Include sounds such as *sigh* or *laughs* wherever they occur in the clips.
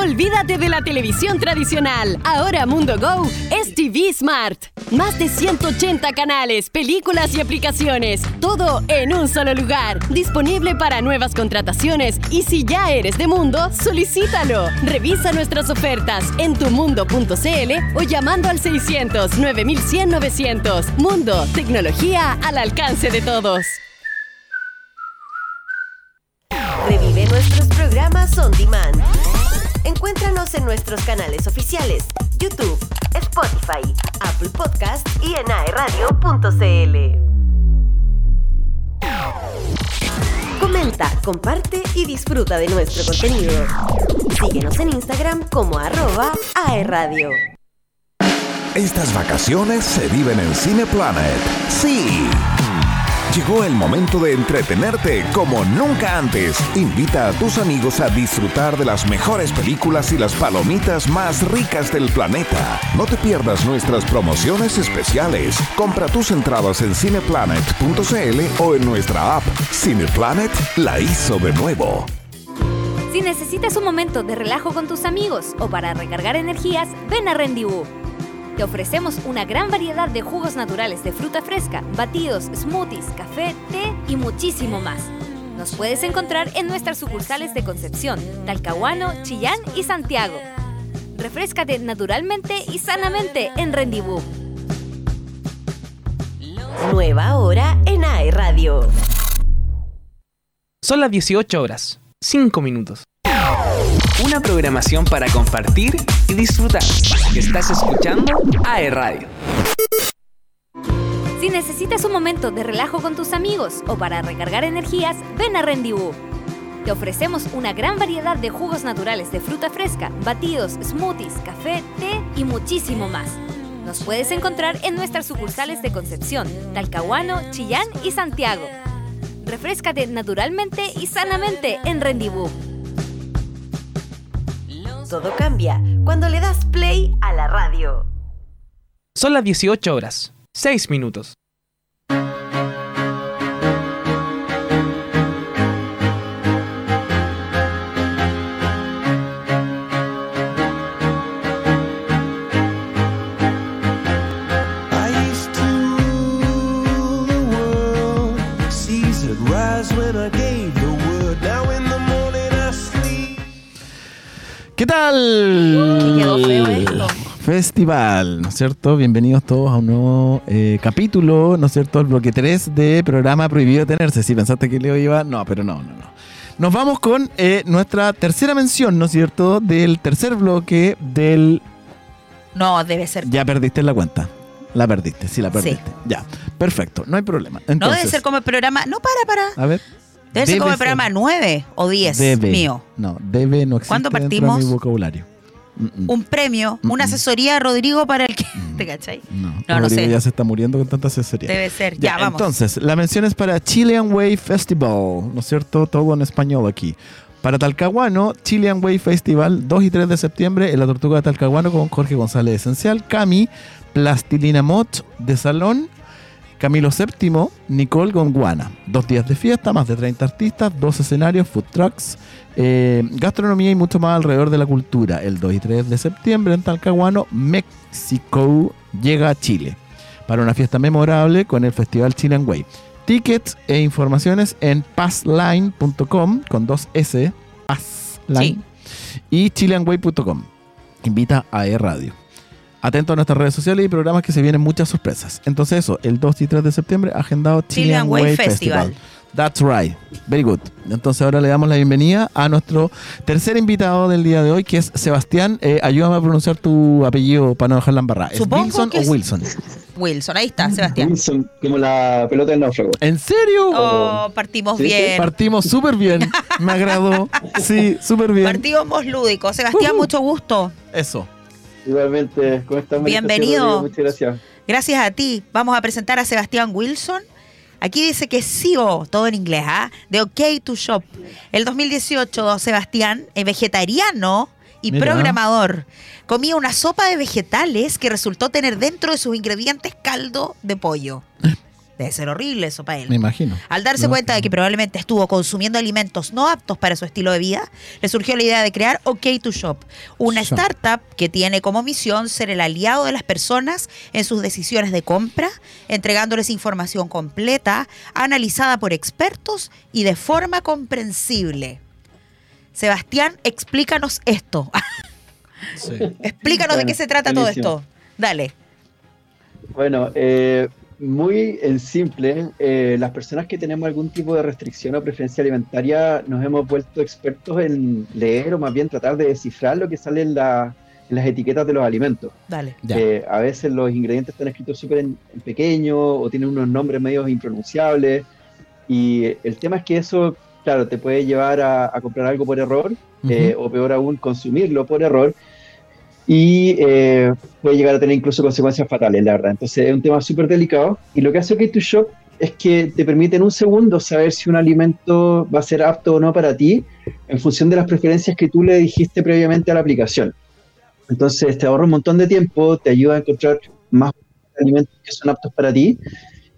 Olvídate de la televisión tradicional. Ahora Mundo Go es TV Smart. Más de 180 canales, películas y aplicaciones. Todo en un solo lugar. Disponible para nuevas contrataciones. Y si ya eres de Mundo, solicítalo. Revisa nuestras ofertas en tumundo.cl o llamando al 600 9100 900. Mundo, tecnología al alcance de todos. Revive nuestros programas on demand. Encuéntranos en nuestros canales oficiales, YouTube, Spotify, Apple Podcast y en aeradio.cl. Comenta, comparte y disfruta de nuestro contenido. Síguenos en Instagram como arroba aeradio. Estas vacaciones se viven en Cineplanet. Sí. Llegó el momento de entretenerte como nunca antes. Invita a tus amigos a disfrutar de las mejores películas y las palomitas más ricas del planeta. No te pierdas nuestras promociones especiales. Compra tus entradas en cineplanet.cl o en nuestra app. Cineplanet la hizo de nuevo. Si necesitas un momento de relajo con tus amigos o para recargar energías, ven a Rendezvous. Te ofrecemos una gran variedad de jugos naturales de fruta fresca, batidos, smoothies, café, té y muchísimo más. Nos puedes encontrar en nuestras sucursales de Concepción, Talcahuano, Chillán y Santiago. Refrescate naturalmente y sanamente en Rendezvous. Nueva hora en AE Radio. Son las 18 horas, 5 minutos. Una programación para compartir y disfrutar. Estás escuchando AE Radio. Si necesitas un momento de relajo con tus amigos o para recargar energías, ven a Rendezvous. Te ofrecemos una gran variedad de jugos naturales de fruta fresca, batidos, smoothies, café, té y muchísimo más. Nos puedes encontrar en nuestras sucursales de Concepción, Talcahuano, Chillán y Santiago. Refrescate naturalmente y sanamente en Rendezvous. Todo cambia cuando le das play a la radio. Son las 18 horas, 6 minutos. I when gave the word. Now in ¿Qué tal? quedó feo esto. Festival, ¿no es cierto? Bienvenidos todos a un nuevo eh, capítulo, ¿no es cierto? El bloque 3 de programa Prohibido Tenerse. Si pensaste que Leo iba, no, pero no, no, no. Nos vamos con eh, nuestra tercera mención, ¿no es cierto? Del tercer bloque del... No, debe ser. Ya perdiste la cuenta. La perdiste, sí, la perdiste. Ya, perfecto, no hay problema. no Entonces, debe ser como el programa. No, para, para. A ver. Debe, ser como el programa 9 o 10 Debe. mío. No, debe no existe ¿Cuándo de partimos? mi vocabulario. Mm, mm. Un premio, una asesoría a Rodrigo para el que. *laughs* ¿Te cachai? No, No, no Rodrigo sé. ya se está muriendo con tanta asesoría. Debe ser. Ya, vamos. Entonces, la mención es para Chilean Way Festival, ¿no es cierto? Todo en español aquí. Para Talcahuano, Chilean Way Festival, 2 y 3 de septiembre, en la Tortuga de Talcahuano con Jorge González Esencial, Cami, Plastilina Mot de Salón, Camilo VII, Nicole Gonguana. Dos días de fiesta, más de 30 artistas, dos escenarios, food trucks, eh, gastronomía y mucho más alrededor de la cultura. El 2 y 3 de septiembre en Talcahuano, México llega a Chile para una fiesta memorable con el Festival Chilean Way. Tickets e informaciones en passline.com con dos S, passline, y chileanway.com. Invita a E Radio. Atento a nuestras redes sociales y programas que se vienen muchas sorpresas. Entonces eso, el 2 y 3 de septiembre, agendado Chilean, Chilean Way Way Festival. Festival. That's right. Very good. Entonces ahora le damos la bienvenida a nuestro tercer invitado del día de hoy, que es Sebastián. Eh, ayúdame a pronunciar tu apellido para no dejarla embarrada. ¿Es Supongo Wilson que o es- Wilson? Wilson, ahí está, Sebastián. Wilson, como la pelota del náufrago. ¿En serio? Oh, partimos Sí, bien. Partimos súper bien. Me agradó. *laughs* Sí, súper bien. Partimos lúdicos. Sebastián, Ujú. mucho gusto. Eso. Igualmente, ¿cómo estás? Bienvenido. Rodrigo, Muchas gracias. Gracias a ti. Vamos a presentar a Sebastián Wilson. Aquí dice que es CEO, todo en inglés, ¿ah? De OK to Shop. El 2018, Sebastián, es vegetariano y Mira. programador. Comía una sopa de vegetales que resultó tener dentro de sus ingredientes caldo de pollo. Debe ser horrible eso para él. Me imagino. Al darse No, cuenta de que probablemente estuvo consumiendo alimentos no aptos para su estilo de vida, le surgió la idea de crear OK2Shop, una Shop. startup que tiene como misión ser el aliado de las personas en sus decisiones de compra, entregándoles información completa, analizada por expertos y de forma comprensible. Sebastián, explícanos esto. Sí. *laughs* explícanos de qué se trata todo esto. Dale. Bueno, eh, muy en simple, eh, las personas que tenemos algún tipo de restricción o preferencia alimentaria nos hemos vuelto expertos en leer o más bien tratar de descifrar lo que sale en, la- en las etiquetas de los alimentos. Dale. Eh, a veces los ingredientes están escritos súper en, en pequeño o tienen unos nombres medios impronunciables. Y el tema es que eso, claro, te puede llevar a, a comprar algo por error eh, o peor aún, consumirlo por error. Y eh, puede llegar a tener incluso consecuencias fatales, la verdad. Entonces es un tema súper delicado. Y lo que hace OK2Shop es que te permite en un segundo saber si un alimento va a ser apto o no para ti en función de las preferencias que tú le dijiste previamente a la aplicación. Entonces te ahorra un montón de tiempo, te ayuda a encontrar más alimentos que son aptos para ti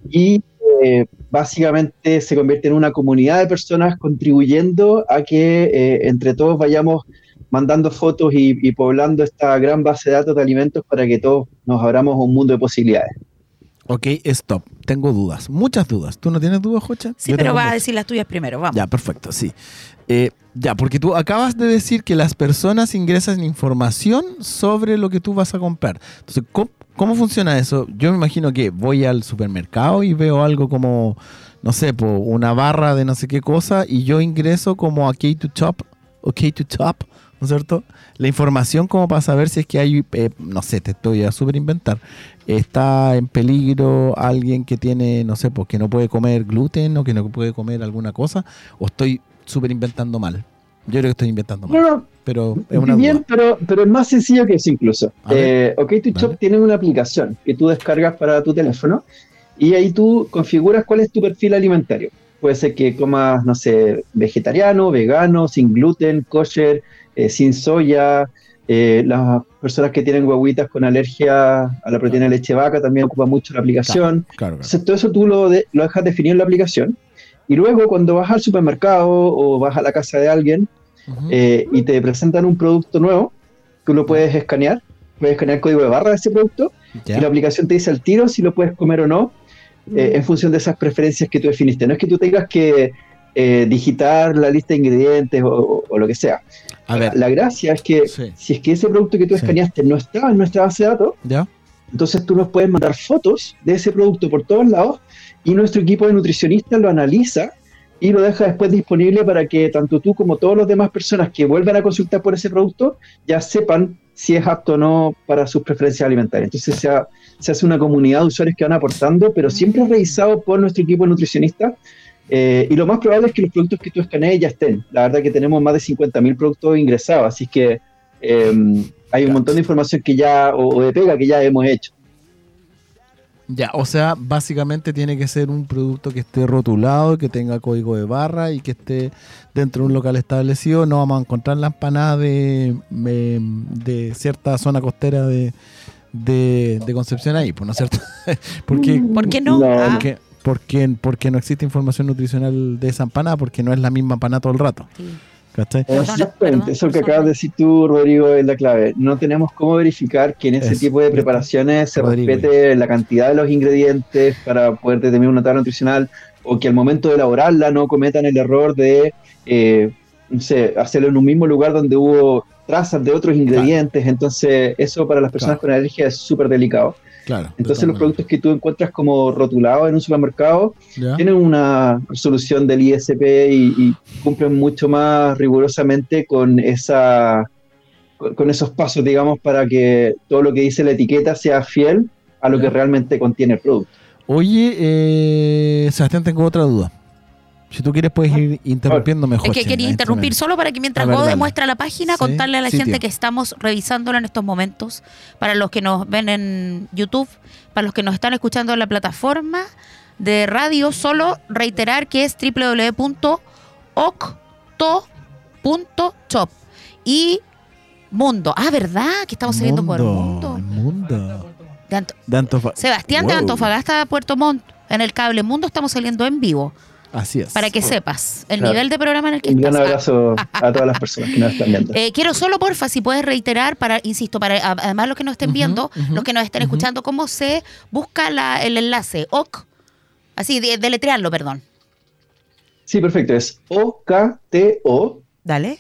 y eh, básicamente se convierte en una comunidad de personas contribuyendo a que eh, entre todos vayamos mandando fotos y, y poblando esta gran base de datos de alimentos para que todos nos abramos un mundo de posibilidades. Ok, stop. Tengo dudas. Muchas dudas. ¿Tú no tienes dudas, Jocha? Sí, Yo pero vas a decir las tuyas primero, vamos. Ya, perfecto, sí. Eh, ya, porque tú acabas de decir que las personas ingresan información sobre lo que tú vas a comprar. Entonces, ¿cómo, cómo funciona eso? Yo me imagino que voy al supermercado y veo algo como, no sé, po, una barra de no sé qué cosa y yo ingreso como a K2Top, o K2Top, ¿no es cierto? La información como para saber si es que hay, eh, no sé, te estoy a super inventar, está en peligro alguien que tiene, no sé, pues que no puede comer gluten o que no puede comer alguna cosa, o estoy súper inventando mal. Yo creo que estoy inventando mal, No, pero es una Bien, duda. pero, pero es más sencillo que eso incluso. Eh, OK2Shop Vale. tiene una aplicación que tú descargas para tu teléfono y ahí tú configuras cuál es tu perfil alimentario. Puede ser que comas, no sé, vegetariano, vegano, sin gluten, kosher, eh, sin soya. Eh, las personas que tienen guaguitas con alergia a la proteína de leche vaca también ocupan mucho la aplicación. Claro, claro. Entonces, todo eso tú lo, de- lo dejas definido en la aplicación. Y luego, cuando vas al supermercado o vas a la casa de alguien, eh, y te presentan un producto nuevo, tú lo puedes escanear, puedes escanear el código de barra de ese producto Ya. y la aplicación te dice al tiro si lo puedes comer o no, eh, en función de esas preferencias que tú definiste. No es que tú tengas que eh, digitar la lista de ingredientes o, o- lo que sea. A ver, La gracia es que Sí. si es que ese producto que tú Sí. escaneaste no estaba en nuestra base de datos, ¿ya? entonces tú nos puedes mandar fotos de ese producto por todos lados y nuestro equipo de nutricionistas lo analiza y lo deja después disponible para que tanto tú como todas las demás personas que vuelvan a consultar por ese producto ya sepan si es apto o no para sus preferencias alimentarias. Entonces se, ha- se hace una comunidad de usuarios que van aportando, pero siempre revisado por nuestro equipo de nutricionistas. Eh, y lo más probable es que los productos que tú escanees ya estén. La verdad que tenemos más de 50.000 productos ingresados, así que eh, hay un montón de información que ya, o, o de pega que ya hemos hecho. Ya, o sea, básicamente tiene que ser un producto que esté rotulado, que tenga código de barra y que esté dentro de un local establecido. No vamos a encontrar la empanada de, de, de cierta zona costera de, de, de Concepción ahí, pues, ¿no es cierto? *laughs* porque, ¿Por qué no? No, Ah, porque, porque, porque no existe información nutricional de esa empanada, porque no es la misma empanada todo el rato. sí. Exactamente, eso que acabas de decir tú, Rodrigo, es la clave. No tenemos cómo verificar que en ese tipo de preparaciones se Rodrigo. respete la cantidad de los ingredientes para poder determinar una tabla nutricional o que al momento de elaborarla no cometan el error de, eh, no sé, hacerlo en un mismo lugar donde hubo trazas de otros ingredientes. Entonces, eso para las personas Claro. con alergia es súper delicado. Claro. Entonces, los productos que tú encuentras como rotulados en un supermercado tienen una resolución del ISP y, y cumplen mucho más rigurosamente con esa con con esos pasos, digamos, para que todo lo que dice la etiqueta sea fiel a lo Ya. que realmente contiene el producto. Oye, eh, Sebastián, tengo otra duda. Si tú quieres puedes ir interrumpiendo mejor. Es que quería interrumpir solo para que mientras ver, Gode muestra la página, Sí, contarle a la gente que estamos revisándola en estos momentos. Para los que nos ven en YouTube, para los que nos están escuchando en la plataforma de radio, solo reiterar que es www.octo.shop y Mundo. Ah, ¿verdad? Que estamos saliendo por Mundo. Mundo. De Anto- De Sebastián de. Antofagasta Puerto Montt. en el Cable Mundo estamos saliendo en vivo. Así es. Para que sepas el Claro. nivel de programa en el que Un gran estás. abrazo a todas las personas que nos están viendo. *laughs* Eh, quiero solo, porfa, si puedes reiterar, para, insisto, para además los que nos estén viendo, los que nos estén escuchando, cómo se busca la- el enlace, OC, así, de, deletrearlo, perdón. Sí, perfecto. Es okto.shop. Dale,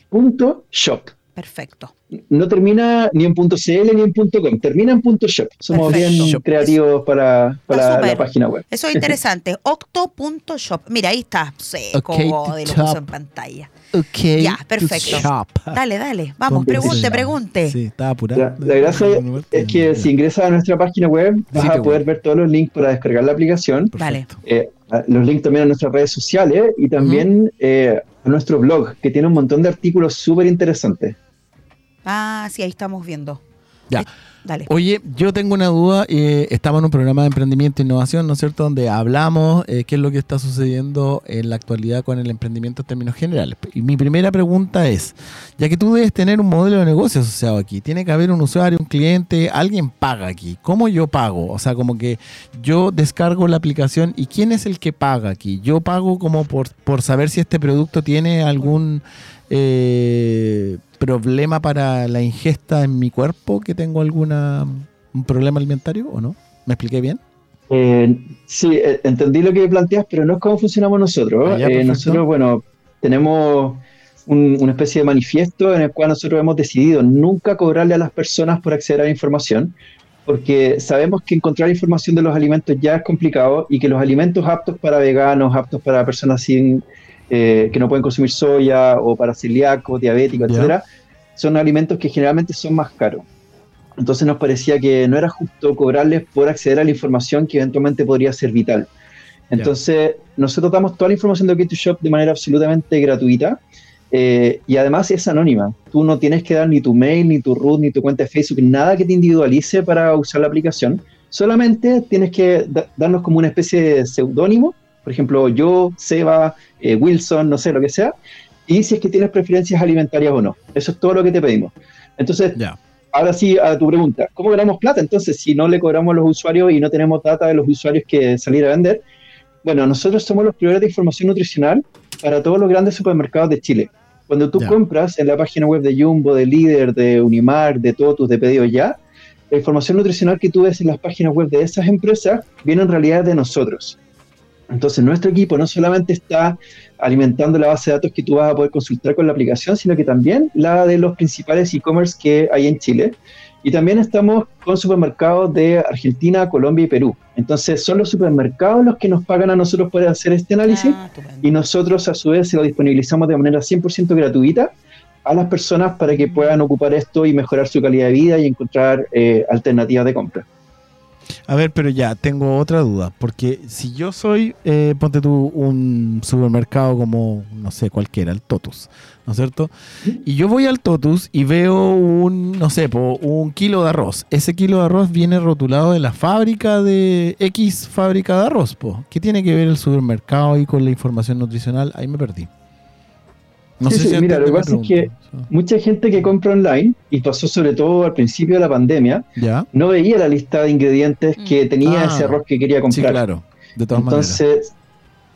perfecto. No termina ni en .cl ni en .com, termina en .shop. Somos Perfecto. bien creativos para, la página web. Eso es interesante. *laughs* Octo.shop. Mira, ahí está. Seco, Bode, lo puso en pantalla. Ok. Ya, perfecto. Shop. Dale, dale. Vamos, pregunte, pregunte. Sí, estaba apurado. La, la gracia es que si ingresas a nuestra página web vas a poder ver todos los links para descargar la aplicación. Vale. Eh, los links también a nuestras redes sociales y también eh, a nuestro blog, que tiene un montón de artículos súper interesantes. Ah, sí, ahí estamos viendo. Ya. Eh, Dale. Oye, yo tengo una duda. eh, estamos en un programa de emprendimiento e innovación, ¿no es cierto? Donde hablamos eh, qué es lo que está sucediendo en la actualidad con el emprendimiento en términos generales. Y mi primera pregunta es, ya que tú debes tener un modelo de negocio asociado aquí, tiene que haber un usuario, un cliente, alguien paga aquí. ¿Cómo yo pago? O sea, como que yo descargo la aplicación y ¿quién es el que paga aquí? Yo pago como por, por saber si este producto tiene algún eh, problema para la ingesta en mi cuerpo, que tengo alguna un problema alimentario o no? ¿Me expliqué bien? Eh, sí, eh, entendí lo que planteas, pero no es cómo funcionamos nosotros. Ah, Eh, nosotros, bueno, tenemos un- una especie de manifiesto en el cual nosotros hemos decidido nunca cobrarle a las personas por acceder a la información, porque sabemos que encontrar información de los alimentos ya es complicado y que los alimentos aptos para veganos, aptos para personas sin, eh, que no pueden consumir soya o para celíacos, diabéticos, Ya. etcétera, son alimentos que generalmente son más caros. Entonces nos parecía que no era justo cobrarles por acceder a la información que eventualmente podría ser vital. Entonces, nosotros damos toda la información de OK2Shop de manera absolutamente gratuita eh, y además es anónima. Tú no tienes que dar ni tu mail, ni tu root, ni tu cuenta de Facebook, nada que te individualice para usar la aplicación. Solamente tienes que da- darnos como una especie de seudónimo, por ejemplo, yo, Seba, eh, Wilson, no sé, lo que sea, y si es que tienes preferencias alimentarias o no. Eso es todo lo que te pedimos. Entonces, ahora sí a tu pregunta, ¿cómo ganamos plata? Entonces, si no le cobramos a los usuarios y no tenemos data de los usuarios que salir a vender, bueno, nosotros somos los proveedores de información nutricional para todos los grandes supermercados de Chile. Cuando tú compras en la página web de Jumbo, de Líder, de Unimar, de Totus, de Pedido Ya, la información nutricional que tú ves en las páginas web de esas empresas viene en realidad de nosotros. Entonces, nuestro equipo no solamente está alimentando la base de datos que tú vas a poder consultar con la aplicación, sino que también la de los principales e-commerce que hay en Chile. Y también estamos con supermercados de Argentina, Colombia y Perú. Entonces, son los supermercados los que nos pagan a nosotros por hacer este análisis Ah, y nosotros a su vez se lo disponibilizamos de manera 100% gratuita a las personas para que puedan ocupar esto y mejorar su calidad de vida y encontrar eh, alternativas de compra. A ver, pero ya, tengo otra duda. Porque si yo soy, eh, ponte tú, un supermercado como, no sé, cualquiera, el Totus, ¿no es cierto? Y yo voy al Totus y veo un, no sé, po, un kilo de arroz. Ese kilo de arroz viene rotulado de la fábrica de X fábrica de arroz, po. ¿Qué tiene que ver el supermercado ahí con la información nutricional? Ahí me perdí. No Sí, sí, si mira, lo que pasa es que-. Mucha gente que compra online, y pasó sobre todo al principio de la pandemia, ¿Ya? no veía la lista de ingredientes que tenía Ah, ese arroz que quería Sí, comprar. claro. De todas maneras. Entonces,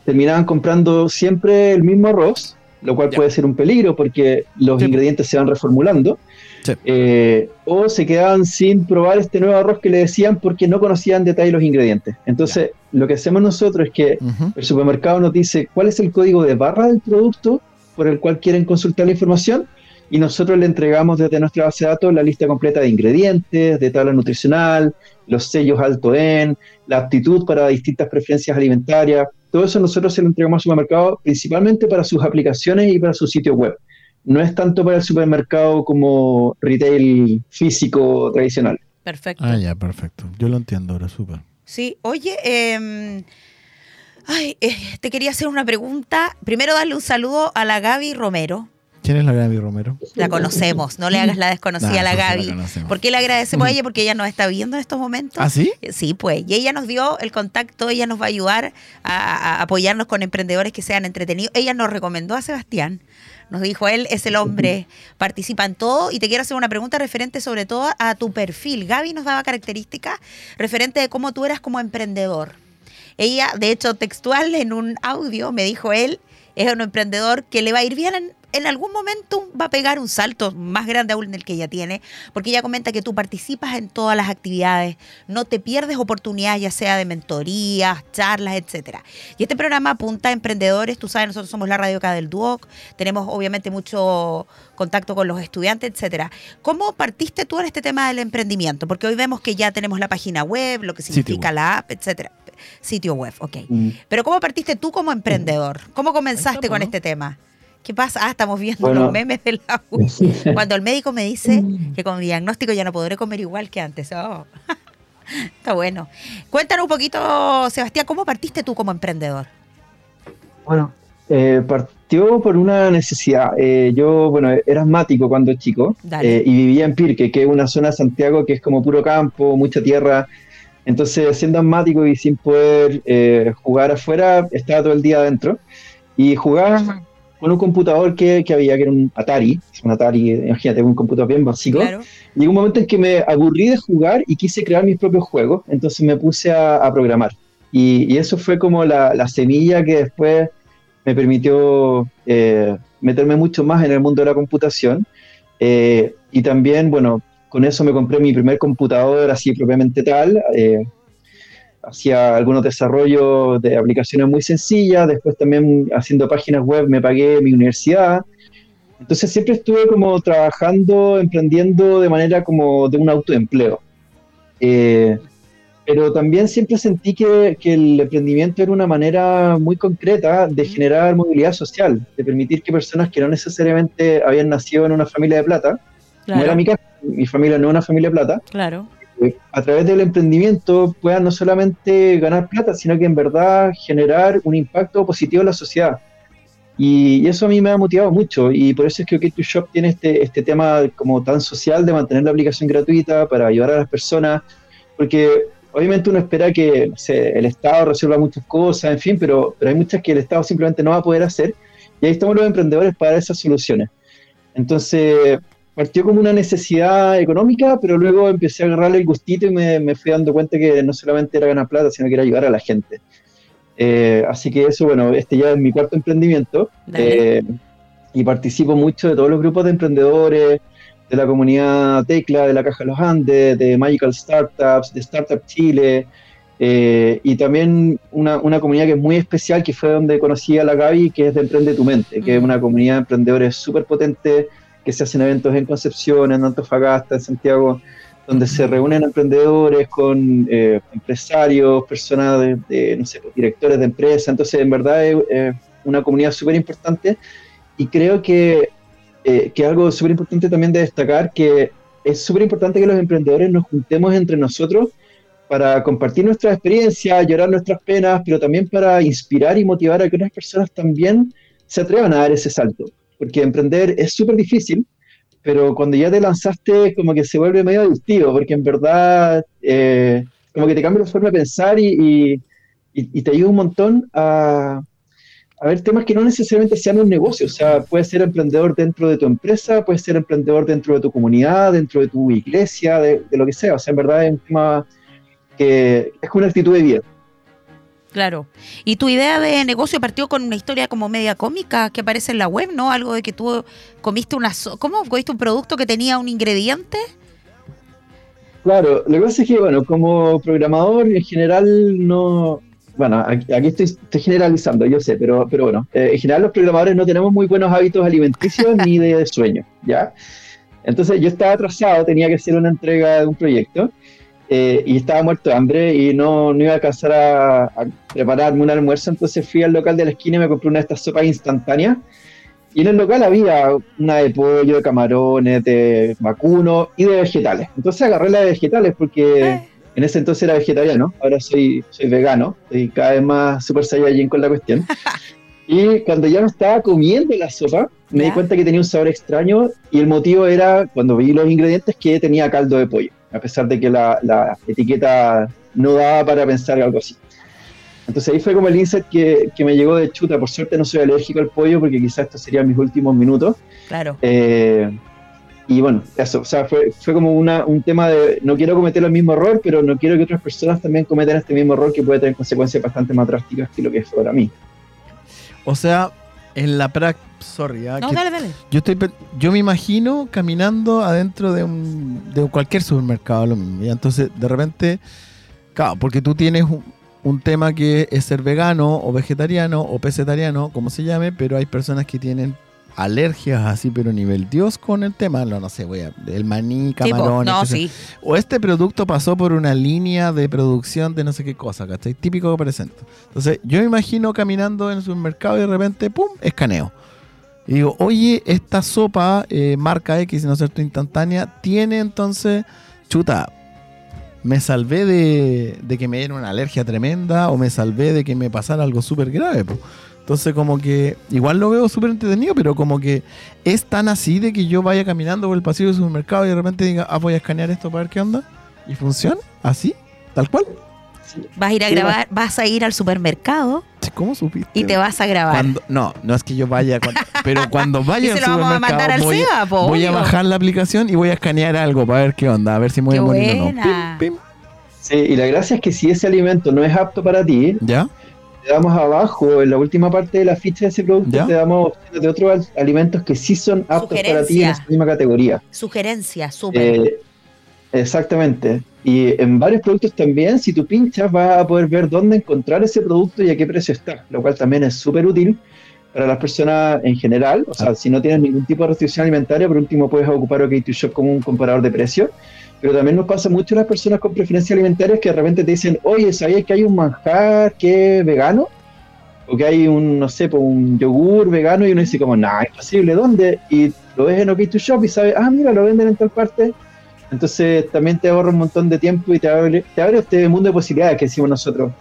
terminaban comprando siempre el mismo arroz, lo cual Ya. puede ser un peligro porque los Sí. ingredientes se van reformulando. Sí. Eh, o se quedaban sin probar este nuevo arroz que le decían porque no conocían detalle los ingredientes. Entonces, lo que hacemos nosotros es que el supermercado nos dice cuál es el código de barra del producto por el cual quieren consultar la información y nosotros le entregamos desde nuestra base de datos la lista completa de ingredientes, de tabla nutricional, los sellos alto en, la aptitud para distintas preferencias alimentarias. Todo eso nosotros se lo entregamos al supermercado principalmente para sus aplicaciones y para su sitio web. No es tanto para el supermercado como retail físico tradicional. Perfecto. Ah, ya, perfecto. Yo lo entiendo ahora, súper. Sí, oye, eh, ay, eh, te quería hacer una pregunta. Primero darle un saludo a la Gaby Romero. ¿Quién es la Gaby Romero? La conocemos, no le hagas la desconocida *laughs* Nah, a la la Gaby. conocemos. ¿Por qué le agradecemos a ella? Porque ella nos está viendo en estos momentos. ¿Ah, sí? Eh, Sí, pues. Y ella nos dio el contacto, ella nos va a ayudar a, a apoyarnos con emprendedores que sean entretenidos. Ella nos recomendó a Sebastián. Nos dijo, él es el hombre, participa en todo. Y te quiero hacer una pregunta referente sobre todo a tu perfil. Gaby nos daba características referente de cómo tú eras como emprendedor. Ella, de hecho, textual en un audio, me dijo él, es un emprendedor que le va a ir bien en, algún momento va a pegar un salto más grande aún del que ella tiene, porque ella comenta que tú participas en todas las actividades, no te pierdes oportunidades, ya sea de mentorías, charlas, etcétera. Y este programa apunta a emprendedores, tú sabes, nosotros somos la radio acá del Duoc, tenemos obviamente mucho contacto con los estudiantes, etcétera. ¿Cómo partiste tú en este tema del emprendimiento? Porque hoy vemos que ya tenemos la página web, lo que significa la app, etcétera. Sitio web, ok. Mm. Pero ¿cómo partiste tú como emprendedor? ¿Cómo comenzaste está, con ¿no? este tema? ¿Qué pasa? Ah, estamos viendo Bueno. los memes de la U. *laughs* Cuando el médico me dice que con mi diagnóstico ya no podré comer igual que antes. Oh. *laughs* Está bueno. Cuéntanos un poquito, Sebastián, ¿cómo partiste tú como emprendedor? Bueno, eh, partió por una necesidad. Eh, yo, bueno, era asmático cuando chico eh, y vivía en Pirque, que es una zona de Santiago que es como puro campo, mucha tierra. Entonces, siendo asmático y sin poder eh, jugar afuera, estaba todo el día adentro. Y jugaba con un computador que, que había, que era un Atari, un Atari, imagínate, un computador bien básico. Claro. Llegó un momento en que me aburrí de jugar y quise crear mis propios juegos, entonces me puse a, a programar. Y, y eso fue como la, la semilla que después me permitió eh, meterme mucho más en el mundo de la computación. Eh, y también, bueno, con eso me compré mi primer computador así propiamente tal. eh, hacía algunos desarrollos de aplicaciones muy sencillas, después también haciendo páginas web me pagué mi universidad. Entonces siempre estuve como trabajando, emprendiendo de manera como de un autoempleo. Eh, pero también siempre sentí que, que el emprendimiento era una manera muy concreta de generar movilidad social, de permitir que personas que no necesariamente habían nacido en una familia de plata, no era mi caso, mi familia no es una familia de plata, claro. A través del emprendimiento puedan no solamente ganar plata, sino que en verdad generar un impacto positivo en la sociedad. Y, y eso a mí me ha motivado mucho y por eso es que OK2Shop tiene este, este tema como tan social de mantener la aplicación gratuita para ayudar a las personas, porque obviamente uno espera que no sé, el Estado resuelva muchas cosas, en fin, pero, pero hay muchas que el Estado simplemente no va a poder hacer y ahí estamos los emprendedores para esas soluciones. Entonces, partió como una necesidad económica, pero luego empecé a agarrarle el gustito y me, me fui dando cuenta que no solamente era ganar plata, sino que era ayudar a la gente. Eh, así que eso, bueno, este ya es mi cuarto emprendimiento eh, y participo mucho de todos los grupos de emprendedores, de la comunidad Tecla, de la Caja de los Andes, de Magical Startups, de Startup Chile, eh, y también una, una comunidad que es muy especial, que fue donde conocí a la Gaby, que es de Emprende tu Mente, que es Mm. una comunidad de emprendedores súper potente, que se hacen eventos en Concepción, en Antofagasta, en Santiago, donde se reúnen emprendedores con eh, empresarios, personas de, no sé, pues, directores de empresas, entonces en verdad es es una comunidad súper importante y creo que, eh, que algo súper importante también de destacar, que es súper importante que los emprendedores nos juntemos entre nosotros para compartir nuestras experiencias, llorar nuestras penas, pero también para inspirar y motivar a que otras personas también se atrevan a dar ese salto. Porque emprender es súper difícil, pero cuando ya te lanzaste como que se vuelve medio adictivo, porque en verdad eh, como que te cambia la forma de pensar y, te ayuda un montón a, ver temas que no necesariamente sean un negocio, o sea, puedes ser emprendedor dentro de tu empresa, puedes ser emprendedor dentro de tu comunidad, dentro de tu iglesia, de, de lo que sea, o sea, en verdad es un tema que es una actitud de vida. Claro. Y tu idea de negocio partió con una historia como media cómica que aparece en la web, ¿no? Algo de que tú comiste una... so- ¿Cómo? ¿Comiste un producto que tenía un ingrediente? Claro, lo que pasa es que, bueno, como programador en general no... Bueno, aquí, aquí estoy, estoy generalizando, yo sé, pero, pero bueno, eh, en general los programadores no tenemos muy buenos hábitos alimenticios *laughs* ni de sueño, ¿ya? Entonces yo estaba atrasado, tenía que hacer una entrega de un proyecto eh, y estaba muerto de hambre y no, no iba a alcanzar a, a prepararme un almuerzo, entonces fui al local de la esquina y me compré una de estas sopas instantáneas y en el local había una de pollo, de camarones, de vacuno y de vegetales. Entonces agarré la de vegetales porque Eh. en ese entonces era vegetariano, ahora soy, soy vegano, y cada vez más super saiyajin con la cuestión. *laughs* y cuando ya me estaba comiendo la sopa, me Ya. di cuenta que tenía un sabor extraño y el motivo era, cuando vi los ingredientes, que tenía caldo de pollo, a pesar de que la, la etiqueta no daba para pensar algo así. Entonces ahí fue como el insight que, que me llegó de chuta. Por suerte no soy alérgico al pollo porque quizás estos serían mis últimos minutos. Claro. Eh, y bueno, eso, o sea, fue, fue como una, un tema de no quiero cometer el mismo error, pero no quiero que otras personas también cometan este mismo error que puede tener consecuencias bastante más drásticas que lo que fue para mí. O sea, en la práctica. Sorry, ah, No, dale, dale. yo, estoy, yo me imagino caminando adentro de, un, de cualquier supermercado, lo mismo. ¿ya? Entonces, de repente, claro, porque tú tienes un, un tema que es ser vegano o vegetariano o pesetariano, como se llame, pero hay personas que tienen alergias así, pero nivel Dios con el tema. No, no sé, voy a, el maní, Sí, no, sí. o este producto pasó por una línea de producción de no sé qué cosa, ¿cachai? Típico que presento. Entonces, yo me imagino caminando en el supermercado y de repente, ¡pum!, escaneo. Y digo, oye, esta sopa eh, marca X, ¿no es cierto?, instantánea, tiene entonces, chuta, me salvé de, de que me diera una alergia tremenda o me salvé de que me pasara algo súper grave. po. Entonces como que igual lo veo súper entretenido, pero como que es tan así de que yo vaya caminando por el pasillo del supermercado y de repente diga, ah, voy a escanear esto para ver qué onda. Y funciona, así, tal cual. Vas a ir a grabar, vas a ir al supermercado ¿Cómo supiste? y te vas a grabar. Cuando- no, no es que yo vaya, cuando- pero cuando *laughs* vaya se al lo vamos a mandar al supermercado voy, SEBA, po, voy a bajar la aplicación y voy a escanear algo para ver qué onda, a ver si me voy Qué a morir o no. Pim, pim. Sí, y la gracia es que si ese alimento no es apto para ti, ¿Ya? Te damos abajo, en la última parte de la ficha de ese producto, ¿Ya? te damos opciones de otros al- alimentos que sí son aptos para ti en esa misma categoría. Sugerencia, súper. Eh, exactamente. Y en varios productos también, si tú pinchas, vas a poder ver dónde encontrar ese producto y a qué precio está, lo cual también es súper útil para las personas en general. O sea, si no tienes ningún tipo de restricción alimentaria, por último puedes ocupar OK2Shop como un comparador de precios. Pero también nos pasa mucho a las personas con preferencias alimentarias que de repente te dicen, oye, ¿sabías que hay un manjar que es vegano? O que hay un, no sé, pues, un yogur vegano y uno dice como, nah, imposible, ¿dónde? Y lo ves en OK2Shop y sabes, ah, mira, lo venden en tal parte. Entonces también te ahorra un montón de tiempo y te abre, te abre este mundo de posibilidades que decimos nosotros.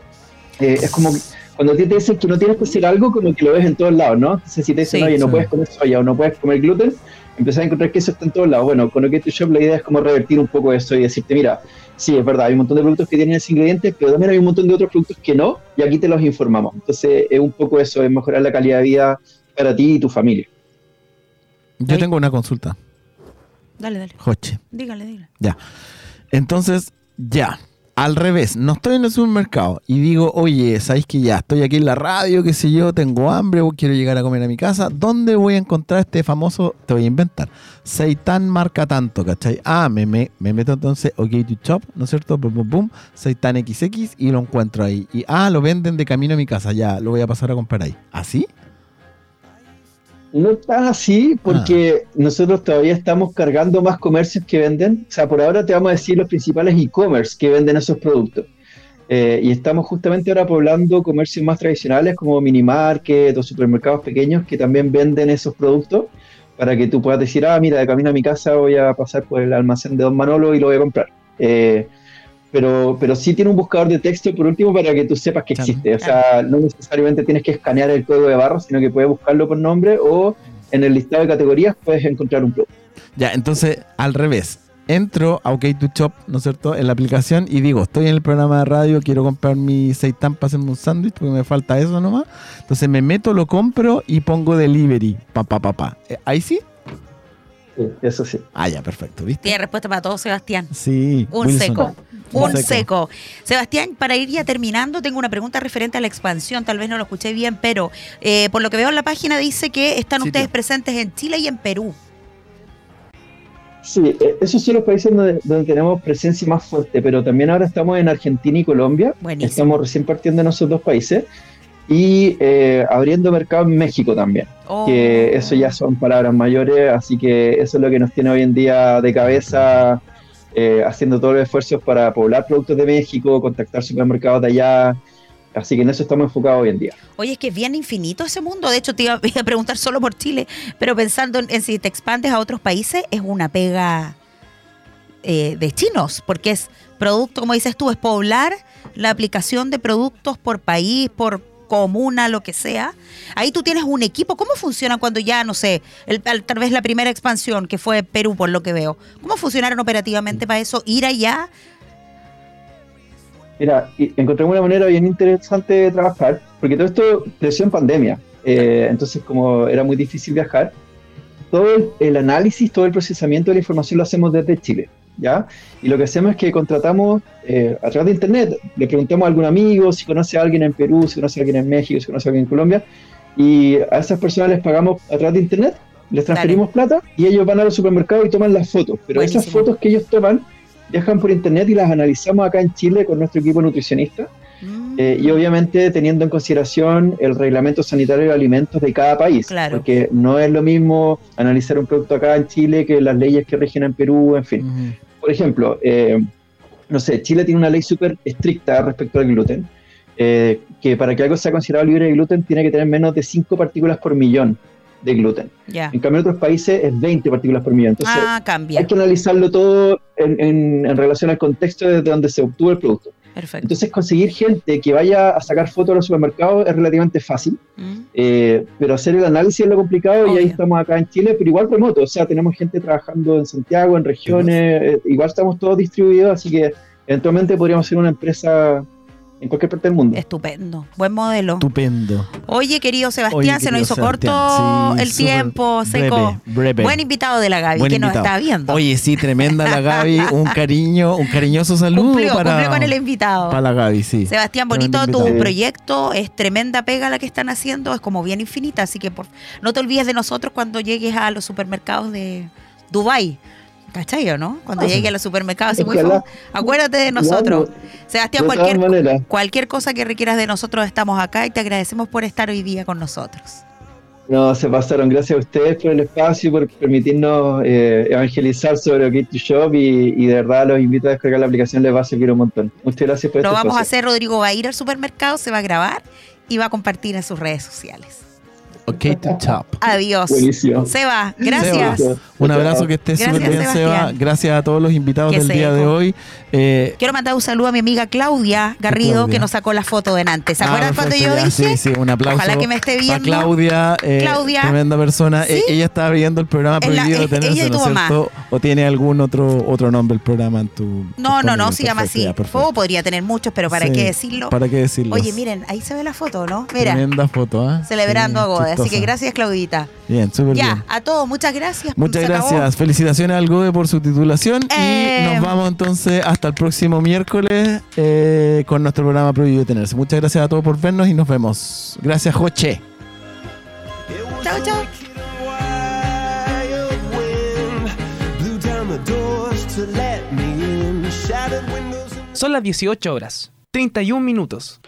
Eh, es como cuando a ti te dicen que no tienes que hacer algo, como que lo ves en todos lados, ¿no? Entonces si te dicen, Sí. oye, no Sí. puedes comer soya o no puedes comer gluten, empiezas a encontrar que eso está en todos lados. Bueno, con OK2Shop la idea es como revertir un poco eso y decirte, mira, sí, es verdad, hay un montón de productos que tienen ese ingrediente, pero también hay un montón de otros productos que no, y aquí te los informamos. Entonces es un poco eso, es mejorar la calidad de vida para ti y tu familia. Yo tengo una consulta, Dale, dale. Joche. Dígale, dígale. Entonces, ya, al revés, no estoy en el supermercado y digo, oye, ¿sabéis que ya estoy aquí en la radio, qué sé yo, tengo hambre, quiero llegar a comer a mi casa? ¿Dónde voy a encontrar este famoso, te voy a inventar, Seitan marca tanto, ¿cachai? Ah, me, me, me meto entonces, ok, to shop, ¿no es cierto? Pum, pum, pum, Seitan XX y lo encuentro ahí. Y, ah, lo venden de camino a mi casa, ya, lo voy a pasar a comprar ahí. ¿Así? No está así porque nosotros todavía estamos cargando más comercios que venden. O sea, por ahora te vamos a decir los principales e-commerce que venden esos productos. Eh, y estamos justamente ahora poblando comercios más tradicionales como mini market o supermercados pequeños que también venden esos productos para que tú puedas decir, ah, mira, de camino a mi casa voy a pasar por el almacén de Don Manolo y lo voy a comprar. Eh, pero, pero sí tiene un buscador de texto por último para que tú sepas que Claro. existe. O sea, no necesariamente tienes que escanear el código de barras, sino que puedes buscarlo por nombre o en el listado de categorías puedes encontrar un producto. Ya, entonces, al revés. Entro a OK to Shop, ¿no es cierto?, en la aplicación y digo, estoy en el programa de radio, quiero comprar mi seitan para hacerme un sándwich porque me falta eso nomás. Entonces me meto, lo compro y pongo delivery. Pa, pa, pa, pa. Eh, ¿Ahí sí? Sí, eso sí. Ah, ya, perfecto, ¿viste? Tiene respuesta para todo, Sebastián. Sí. Un Wilson. seco. Un seco. seco. Sebastián, para ir ya terminando, tengo una pregunta referente a la expansión. Tal vez no lo escuché bien, pero eh, por lo que veo en la página dice que están ustedes presentes en Chile y en Perú. Sí, eh, esos son los países donde, donde tenemos presencia más fuerte, pero también ahora estamos en Argentina y Colombia. Buenísimo. Estamos recién partiendo en esos dos países y eh, abriendo mercado en México también. Oh. que eso ya son palabras mayores, así que eso es lo que nos tiene hoy en día de cabeza, eh, haciendo todos los esfuerzos para poblar productos de México, contactar supermercados de allá, así que en eso estamos enfocados hoy en día. Oye, es que es bien infinito ese mundo. De hecho, te iba, *laughs* a preguntar solo por Chile, pero pensando en, en si te expandes a otros países, es una pega eh, de chinos, porque es producto, como dices tú, es poblar la aplicación de productos por país, por comuna, lo que sea. Ahí tú tienes un equipo. ¿Cómo funciona cuando ya, no sé, el- al- tal vez la primera expansión, que fue Perú, por lo que veo? ¿Cómo funcionaron operativamente para eso? Ir allá. Mira, y encontré una manera bien interesante de trabajar, porque todo esto creció en pandemia, eh, entonces como era muy difícil viajar, todo el análisis, todo el procesamiento de la información lo hacemos desde Chile. ¿Ya? Y lo que hacemos es que contratamos eh, a través de internet, le preguntamos a algún amigo si conoce a alguien en Perú, si conoce a alguien en México, si conoce a alguien en Colombia, y a esas personas les pagamos a través de internet, les transferimos plata y ellos van a los supermercados y toman las fotos. Pero esas fotos que ellos toman viajan por internet y las analizamos acá en Chile con nuestro equipo nutricionista. Mm, Eh, y obviamente teniendo en consideración el reglamento sanitario de alimentos de cada país, Claro. porque no es lo mismo analizar un producto acá en Chile que las leyes que rigen en Perú, en fin. Por ejemplo, eh, no sé, Chile tiene una ley súper estricta respecto al gluten, eh, que para que algo sea considerado libre de gluten tiene que tener menos de 5 partículas por millón de gluten. En cambio, en otros países es 20 partículas por millón. Entonces, Ah, cambia. hay que analizarlo todo en, en- en relación al contexto desde donde se obtuvo el producto. Perfecto. Entonces, conseguir gente que vaya a sacar fotos a los supermercados es relativamente fácil, Mm, eh, pero hacer el análisis es lo complicado y ahí estamos acá en Chile, pero igual remoto. O sea, tenemos gente trabajando en Santiago, en regiones, eh, igual estamos todos distribuidos, así que eventualmente podríamos ser una empresa en cualquier parte del mundo. Estupendo. Buen modelo. Estupendo. Oye, querido Sebastián, Oye, se nos hizo Sebastián, corto sí, el tiempo, seco. breve, breve. Buen invitado de la Gaby, Buen que nos está viendo. Oye, sí, tremenda la Gaby. *laughs* Un cariño, un cariñoso saludo cumplió, para, cumplió con el invitado. para la Gaby, sí. Sebastián, bonito tu proyecto, es tremenda pega la que están haciendo, es como bien infinita, así que por, no te olvides de nosotros cuando llegues a los supermercados de Dubai. ¿Cachai o no? Cuando Ah, llegues a los supermercados, así muy famoso. acuérdate de nosotros. Sebastián, de cualquier, cualquier cosa que requieras de nosotros, estamos acá y te agradecemos por estar hoy día con nosotros. No, se pasaron. Gracias a ustedes por el espacio, por permitirnos eh, evangelizar sobre OK to Shop y, y de verdad los invito a descargar la aplicación, les va a servir un montón. Muchas gracias por Lo este vamos a hacer, Rodrigo va a ir al supermercado, se va a grabar y va a compartir en sus redes sociales. Ok, to top. Adiós. Buenísimo. Seba, gracias. Seba, un abrazo, que estés súper bien, Seba. Gracias a todos los invitados del día de hoy. Eh, Quiero mandar un saludo a mi amiga Claudia Garrido, Claudia? que nos sacó la foto de antes. ¿Se ah, acuerdan cuando yo ya, dije? Sí, sí, un aplauso. Ojalá que me esté viendo. Claudia, eh, Claudia. tremenda persona. ¿Sí? Eh, ella estaba viendo el programa Prohibido es- Tenerse, ella y ¿no tu cierto? ¿O tiene algún otro otro nombre el programa en tu No, no, no, disponible? se llama así. O podría tener muchos, pero ¿para Sí, qué decirlo? ¿Para qué decirlo? Oye, miren, ahí se ve la foto, ¿no? Mira, Tremenda foto, ¿ah? celebrando Sí, a Goda. Así que gracias, Claudita. Bien, súper bien. Ya, a todos, muchas gracias. Muchas Se acabó. gracias. Felicitaciones al Gode por su titulación. Eh. Y nos vamos entonces hasta el próximo miércoles eh, con nuestro programa Prohibido Tenerse. Muchas gracias a todos por vernos y nos vemos. Gracias, Joche. Chao, chao. Son las 18 horas, 31 minutos.